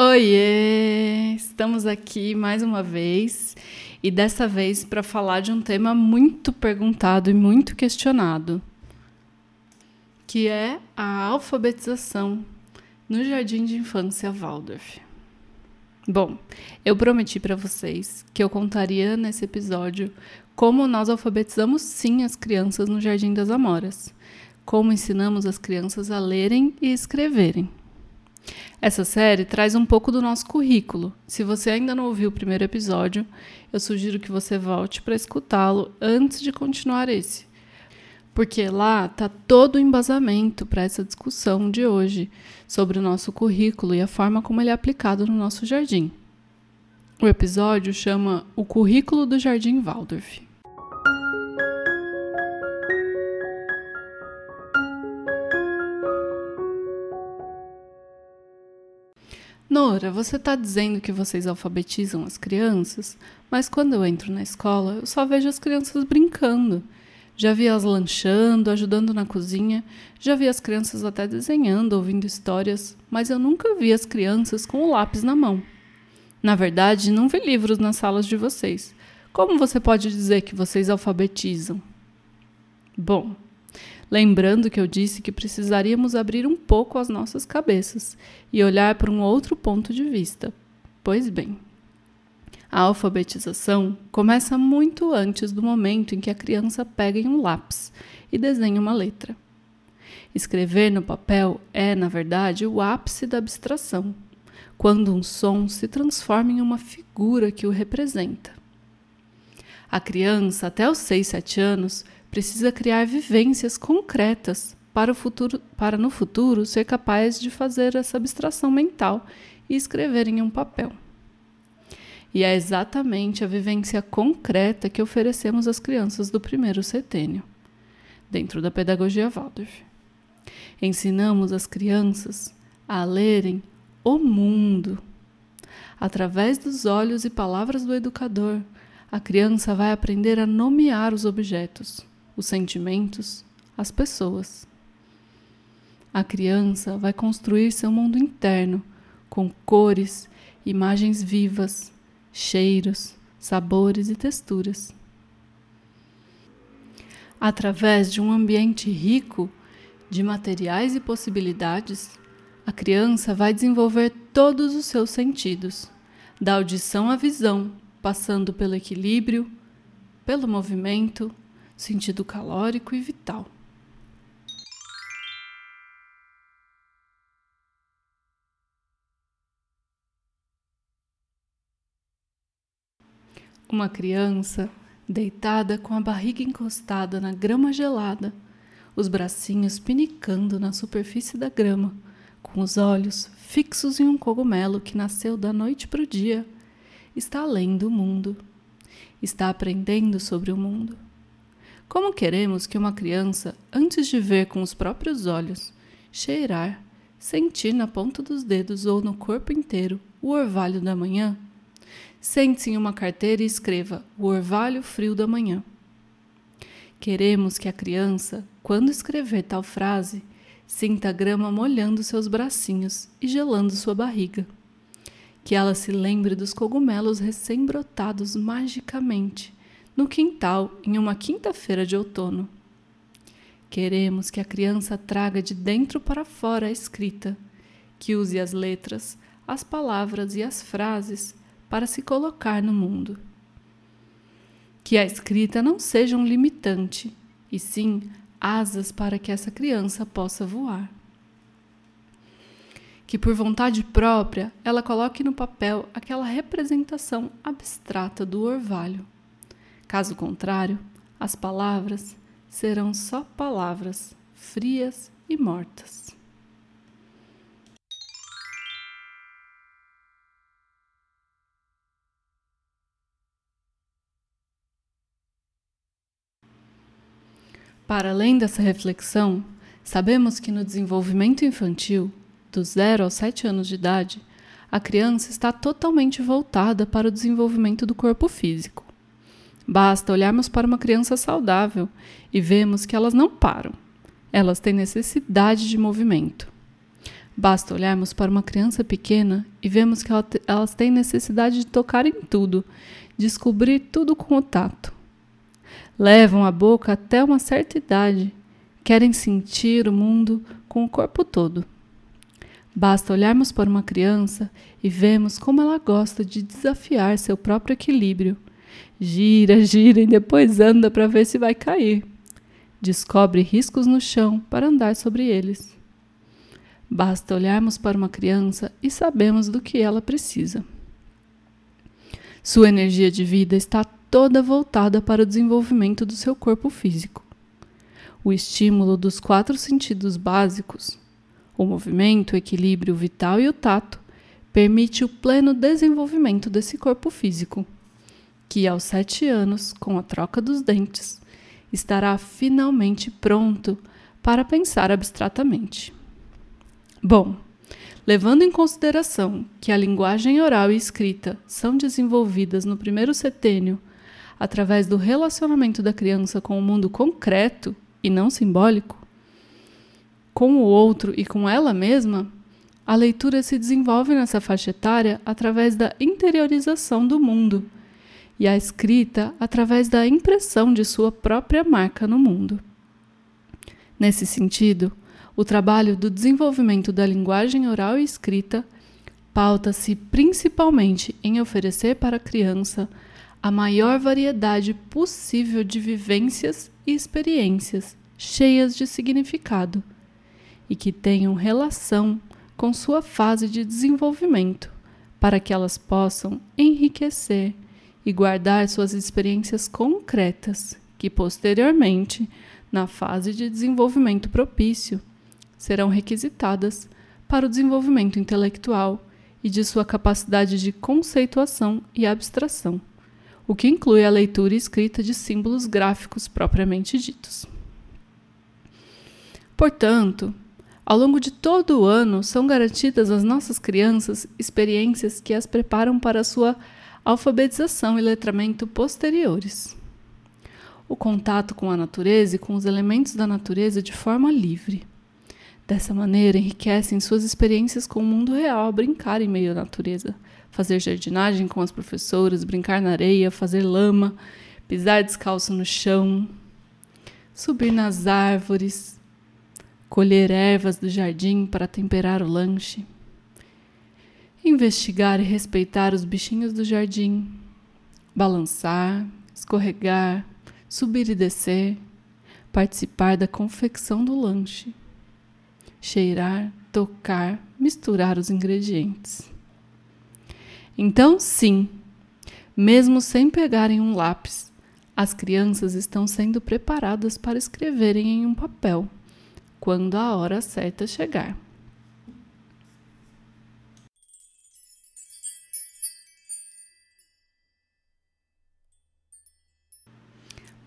Oiê! Estamos aqui mais uma vez e dessa vez para falar de um tema muito perguntado e muito questionado, que é a alfabetização no Jardim de Infância Waldorf. Bom, eu prometi para vocês que eu contaria nesse episódio como nós alfabetizamos sim as crianças no Jardim das Amoras, como ensinamos as crianças a lerem e escreverem. Essa série traz um pouco do nosso currículo. Se você ainda não ouviu o primeiro episódio, eu sugiro que você volte para escutá-lo antes de continuar esse. Porque lá está todo o embasamento para essa discussão de hoje sobre o nosso currículo e a forma como ele é aplicado no nosso jardim. O episódio chama O Currículo do Jardim Waldorf. Nora, você está dizendo que vocês alfabetizam as crianças, mas quando eu entro na escola, eu só vejo as crianças brincando. Já vi elas lanchando, ajudando na cozinha, já vi as crianças até desenhando, ouvindo histórias, mas eu nunca vi as crianças com o lápis na mão. Na verdade, não vi livros nas salas de vocês. Como você pode dizer que vocês alfabetizam? Bom, lembrando que eu disse que precisaríamos abrir um pouco as nossas cabeças e olhar para um outro ponto de vista. Pois bem, a alfabetização começa muito antes do momento em que a criança pega em um lápis e desenha uma letra. Escrever no papel é, na verdade, o ápice da abstração, quando um som se transforma em uma figura que o representa. A criança, até os 6, 7 anos, precisa criar vivências concretas para, o futuro, para no futuro ser capaz de fazer essa abstração mental e escrever em um papel. E é exatamente a vivência concreta que oferecemos às crianças do primeiro setênio, dentro da pedagogia Waldorf. Ensinamos as crianças a lerem o mundo. Através dos olhos e palavras do educador, a criança vai aprender a nomear os objetos, os sentimentos, as pessoas. A criança vai construir seu mundo interno com cores, imagens vivas, cheiros, sabores e texturas. Através de um ambiente rico de materiais e possibilidades, a criança vai desenvolver todos os seus sentidos, da audição à visão, passando pelo equilíbrio, pelo movimento, sentido calórico e vital. Uma criança deitada com a barriga encostada na grama gelada, os bracinhos pinicando na superfície da grama com os olhos fixos em um cogumelo que nasceu da noite para o dia, está além do mundo. Está aprendendo sobre o mundo. Como queremos que uma criança, antes de ver com os próprios olhos, cheirar, sentir na ponta dos dedos ou no corpo inteiro o orvalho da manhã? Sente-se em uma carteira e escreva o orvalho frio da manhã. Queremos que a criança, quando escrever tal frase, Sinta a grama molhando seus bracinhos e gelando sua barriga. Que ela se lembre dos cogumelos recém-brotados magicamente no quintal em uma quinta-feira de outono. Queremos que a criança traga de dentro para fora a escrita, que use as letras, as palavras e as frases para se colocar no mundo. Que a escrita não seja um limitante, e sim asas para que essa criança possa voar. Que por vontade própria ela coloque no papel aquela representação abstrata do orvalho. Caso contrário, as palavras serão só palavras frias e mortas. Para além dessa reflexão, sabemos que no desenvolvimento infantil, dos 0 aos 7 anos de idade, a criança está totalmente voltada para o desenvolvimento do corpo físico. Basta olharmos para uma criança saudável e vemos que elas não param. Elas têm necessidade de movimento. Basta olharmos para uma criança pequena e vemos que elas têm necessidade de tocar em tudo, descobrir tudo com o tato. Levam a boca até uma certa idade, querem sentir o mundo com o corpo todo. Basta olharmos para uma criança e vemos como ela gosta de desafiar seu próprio equilíbrio. Gira, gira e depois anda para ver se vai cair. Descobre riscos no chão para andar sobre eles. Basta olharmos para uma criança e sabemos do que ela precisa. Sua energia de vida está toda voltada para o desenvolvimento do seu corpo físico. O estímulo dos quatro sentidos básicos, o movimento, o equilíbrio vital e o tato, permite o pleno desenvolvimento desse corpo físico, que aos sete anos, com a troca dos dentes, estará finalmente pronto para pensar abstratamente. Bom, levando em consideração que a linguagem oral e escrita são desenvolvidas no primeiro setênio através do relacionamento da criança com o mundo concreto e não simbólico, com o outro e com ela mesma, a leitura se desenvolve nessa faixa etária através da interiorização do mundo e a escrita através da impressão de sua própria marca no mundo. Nesse sentido, o trabalho do desenvolvimento da linguagem oral e escrita pauta-se principalmente em oferecer para a criança a maior variedade possível de vivências e experiências cheias de significado e que tenham relação com sua fase de desenvolvimento, para que elas possam enriquecer e guardar suas experiências concretas, que posteriormente, na fase de desenvolvimento propício, serão requisitadas para o desenvolvimento intelectual e de sua capacidade de conceituação e abstração, o que inclui a leitura e escrita de símbolos gráficos propriamente ditos. Portanto, ao longo de todo o ano são garantidas às nossas crianças experiências que as preparam para a sua alfabetização e letramento posteriores. O contato com a natureza e com os elementos da natureza de forma livre. Dessa maneira, enriquecem suas experiências com o mundo real, brincar em meio à natureza, fazer jardinagem com as professoras, brincar na areia, fazer lama, pisar descalço no chão, subir nas árvores, colher ervas do jardim para temperar o lanche, investigar e respeitar os bichinhos do jardim, balançar, escorregar, subir e descer, participar da confecção do lanche cheirar, tocar, misturar os ingredientes. Então, sim, mesmo sem pegarem um lápis, as crianças estão sendo preparadas para escreverem em um papel quando a hora certa chegar.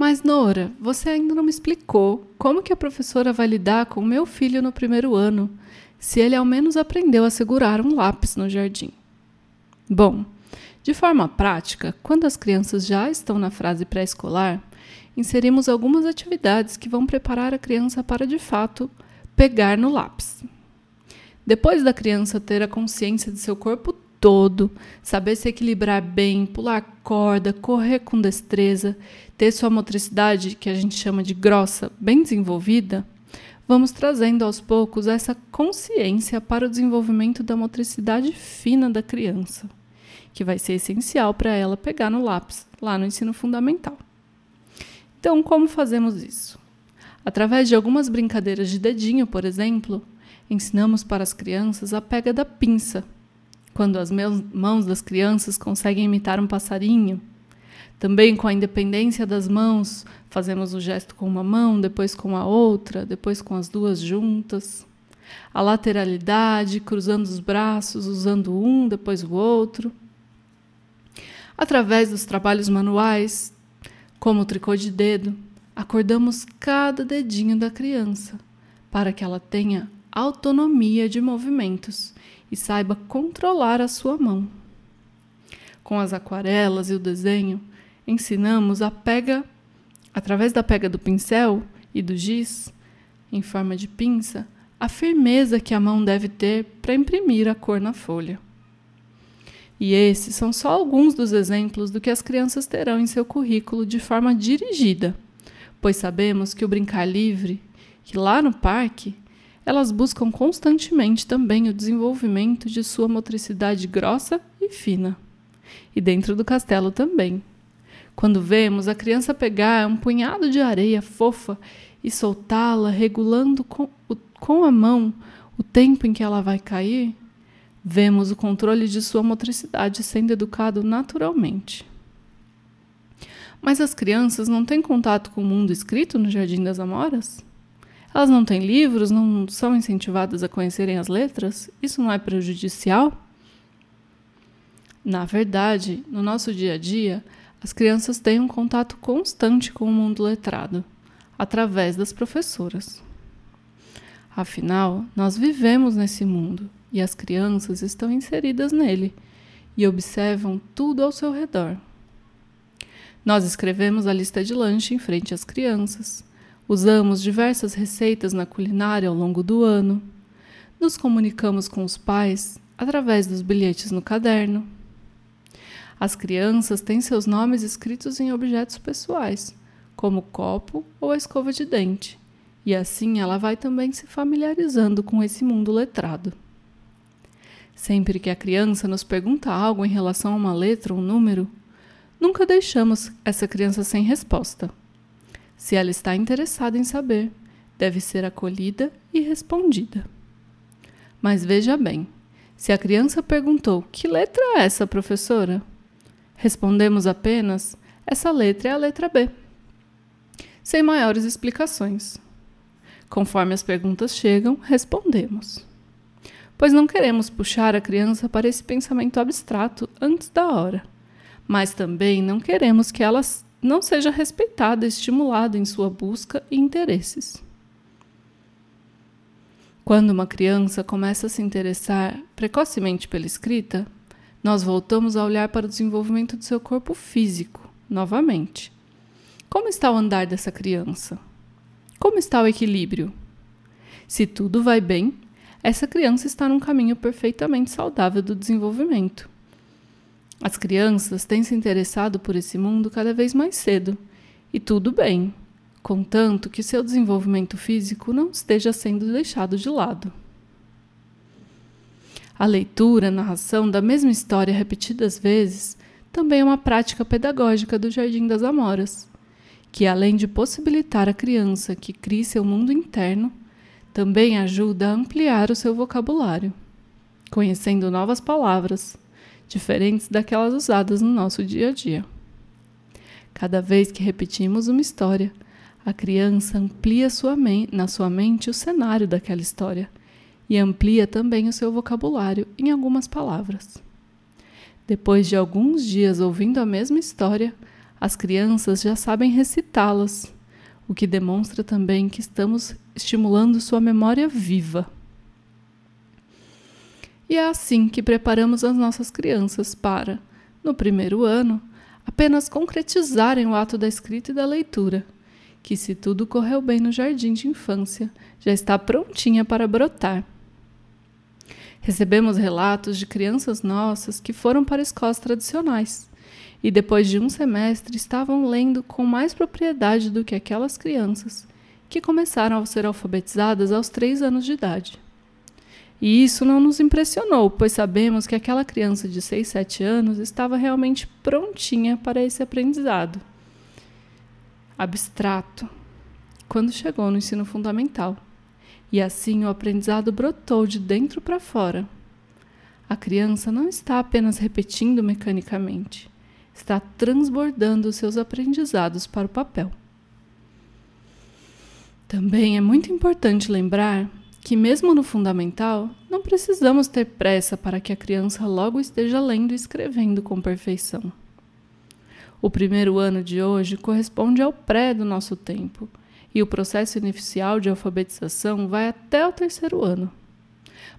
Mas, Nora, você ainda não me explicou como que a professora vai lidar com meu filho no primeiro ano, se ele ao menos aprendeu a segurar um lápis no jardim. Bom, de forma prática, quando as crianças já estão na fase pré-escolar, inserimos algumas atividades que vão preparar a criança para, de fato, pegar no lápis. Depois da criança ter a consciência de seu corpo todo, saber se equilibrar bem, pular corda, correr com destreza, ter sua motricidade, que a gente chama de grossa, bem desenvolvida, vamos trazendo aos poucos essa consciência para o desenvolvimento da motricidade fina da criança, que vai ser essencial para ela pegar no lápis lá no ensino fundamental. Então, como fazemos isso? Através de algumas brincadeiras de dedinho, por exemplo, ensinamos para as crianças a pega da pinça quando as mãos das crianças conseguem imitar um passarinho. Também com a independência das mãos, fazemos o gesto com uma mão, depois com a outra, depois com as duas juntas. A lateralidade, cruzando os braços, usando um, depois o outro. Através dos trabalhos manuais, como o tricô de dedo, acordamos cada dedinho da criança para que ela tenha autonomia de movimentos e saiba controlar a sua mão. Com as aquarelas e o desenho, ensinamos a pega, através da pega do pincel e do giz, em forma de pinça, a firmeza que a mão deve ter para imprimir a cor na folha. E esses são só alguns dos exemplos do que as crianças terão em seu currículo de forma dirigida, pois sabemos que o brincar livre, que lá no parque, elas buscam constantemente também o desenvolvimento de sua motricidade grossa e fina. E dentro do castelo também. Quando vemos a criança pegar um punhado de areia fofa e soltá-la, regulando com, com a mão o tempo em que ela vai cair, Vemos o controle de sua motricidade sendo educado naturalmente. Mas as crianças não têm contato com o mundo escrito no Jardim das Amoras? Elas não têm livros, não são incentivadas a conhecerem as letras? Isso não é prejudicial? Na verdade, no nosso dia a dia, as crianças têm um contato constante com o mundo letrado, através das professoras. Afinal, nós vivemos nesse mundo e as crianças estão inseridas nele e observam tudo ao seu redor. Nós escrevemos a lista de lanche em frente às crianças, usamos diversas receitas na culinária ao longo do ano, nos comunicamos com os pais através dos bilhetes no caderno. As crianças têm seus nomes escritos em objetos pessoais, como o copo ou a escova de dente, e assim ela vai também se familiarizando com esse mundo letrado. Sempre que a criança nos pergunta algo em relação a uma letra ou um número, nunca deixamos essa criança sem resposta. Se ela está interessada em saber, deve ser acolhida e respondida. Mas veja bem, se a criança perguntou: Que letra é essa, professora? Respondemos apenas: Essa letra é a letra B. Sem maiores explicações. Conforme as perguntas chegam, respondemos pois não queremos puxar a criança para esse pensamento abstrato antes da hora. Mas também não queremos que ela não seja respeitada e estimulada em sua busca e interesses. Quando uma criança começa a se interessar precocemente pela escrita, nós voltamos a olhar para o desenvolvimento do seu corpo físico, novamente. Como está o andar dessa criança? Como está o equilíbrio? Se tudo vai bem, essa criança está num caminho perfeitamente saudável do desenvolvimento. As crianças têm se interessado por esse mundo cada vez mais cedo, e tudo bem, contanto que seu desenvolvimento físico não esteja sendo deixado de lado. A leitura, a narração da mesma história repetidas vezes também é uma prática pedagógica do Jardim das Amoras, que além de possibilitar à criança que crie seu mundo interno, também ajuda a ampliar o seu vocabulário, conhecendo novas palavras, diferentes daquelas usadas no nosso dia a dia. Cada vez que repetimos uma história, a criança amplia sua na sua mente o cenário daquela história e amplia também o seu vocabulário em algumas palavras. Depois de alguns dias ouvindo a mesma história, as crianças já sabem recitá-las o que demonstra também que estamos estimulando sua memória viva. E é assim que preparamos as nossas crianças para, no primeiro ano, apenas concretizarem o ato da escrita e da leitura, que, se tudo correu bem no jardim de infância, já está prontinha para brotar. Recebemos relatos de crianças nossas que foram para escolas tradicionais e depois de um semestre estavam lendo com mais propriedade do que aquelas crianças que começaram a ser alfabetizadas aos três anos de idade. E isso não nos impressionou, pois sabemos que aquela criança de 6, 7 anos estava realmente prontinha para esse aprendizado abstrato quando chegou no ensino fundamental. E assim o aprendizado brotou de dentro para fora. A criança não está apenas repetindo mecanicamente, está transbordando seus aprendizados para o papel. Também é muito importante lembrar que, mesmo no fundamental, não precisamos ter pressa para que a criança logo esteja lendo e escrevendo com perfeição. O primeiro ano de hoje corresponde ao pré do nosso tempo, e o processo inicial de alfabetização vai até o terceiro ano.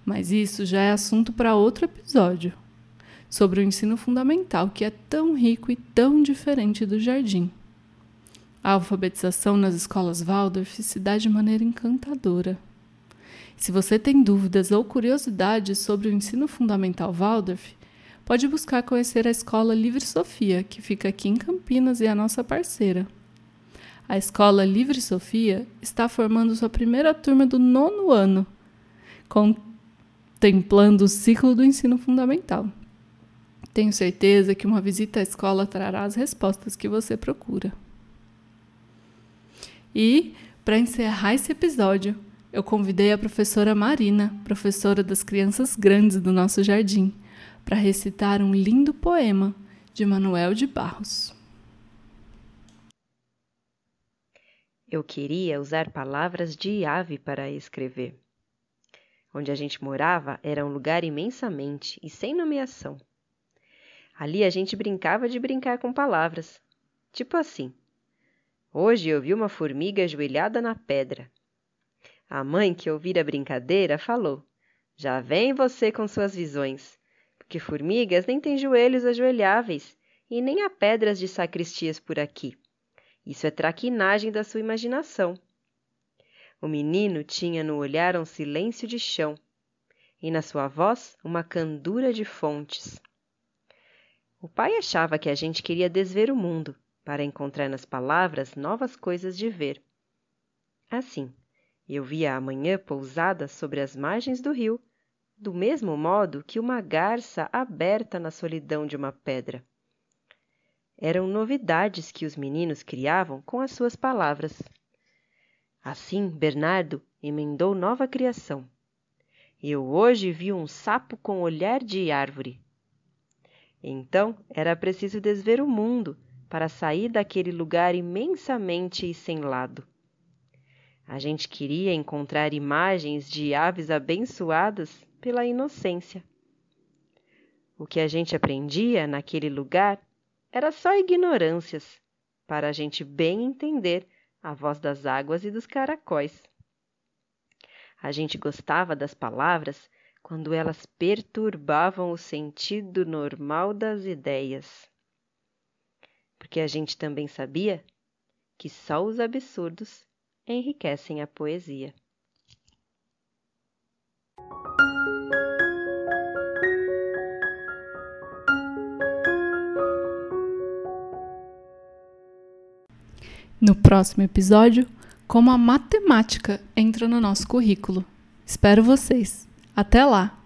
Mas isso já é assunto para outro episódio sobre o ensino fundamental, que é tão rico e tão diferente do jardim. A alfabetização nas escolas Waldorf se dá de maneira encantadora. Se você tem dúvidas ou curiosidades sobre o ensino fundamental Waldorf, pode buscar conhecer a Escola Livre Sofia, que fica aqui em Campinas e é a nossa parceira. A Escola Livre Sofia está formando sua primeira turma do nono ano, contemplando o ciclo do ensino fundamental. Tenho certeza que uma visita à escola trará as respostas que você procura. E, para encerrar esse episódio, eu convidei a professora Marina, professora das crianças grandes do nosso jardim, para recitar um lindo poema de Manuel de Barros. Eu queria usar palavras de ave para escrever. Onde a gente morava era um lugar imensamente e sem nomeação. Ali a gente brincava de brincar com palavras, tipo assim. Hoje eu vi uma formiga ajoelhada na pedra. A mãe, que ouvira a brincadeira, falou: Já vem você com suas visões, porque formigas nem têm joelhos ajoelháveis e nem há pedras de sacristias por aqui. Isso é traquinagem da sua imaginação. O menino tinha no olhar um silêncio de chão e na sua voz uma candura de fontes. O pai achava que a gente queria desver o mundo para encontrar nas palavras novas coisas de ver. Assim, eu via a manhã pousada sobre as margens do rio, do mesmo modo que uma garça aberta na solidão de uma pedra. Eram novidades que os meninos criavam com as suas palavras. Assim, Bernardo emendou nova criação. Eu hoje vi um sapo com olhar de árvore. Então era preciso desver o mundo para sair daquele lugar imensamente e sem lado. A gente queria encontrar imagens de aves abençoadas pela inocência. O que a gente aprendia naquele lugar era só ignorâncias, para a gente bem entender a voz das águas e dos caracóis. A gente gostava das palavras quando elas perturbavam o sentido normal das ideias. Porque a gente também sabia que só os absurdos enriquecem a poesia. No próximo episódio, como a matemática entra no nosso currículo. Espero vocês. Até lá!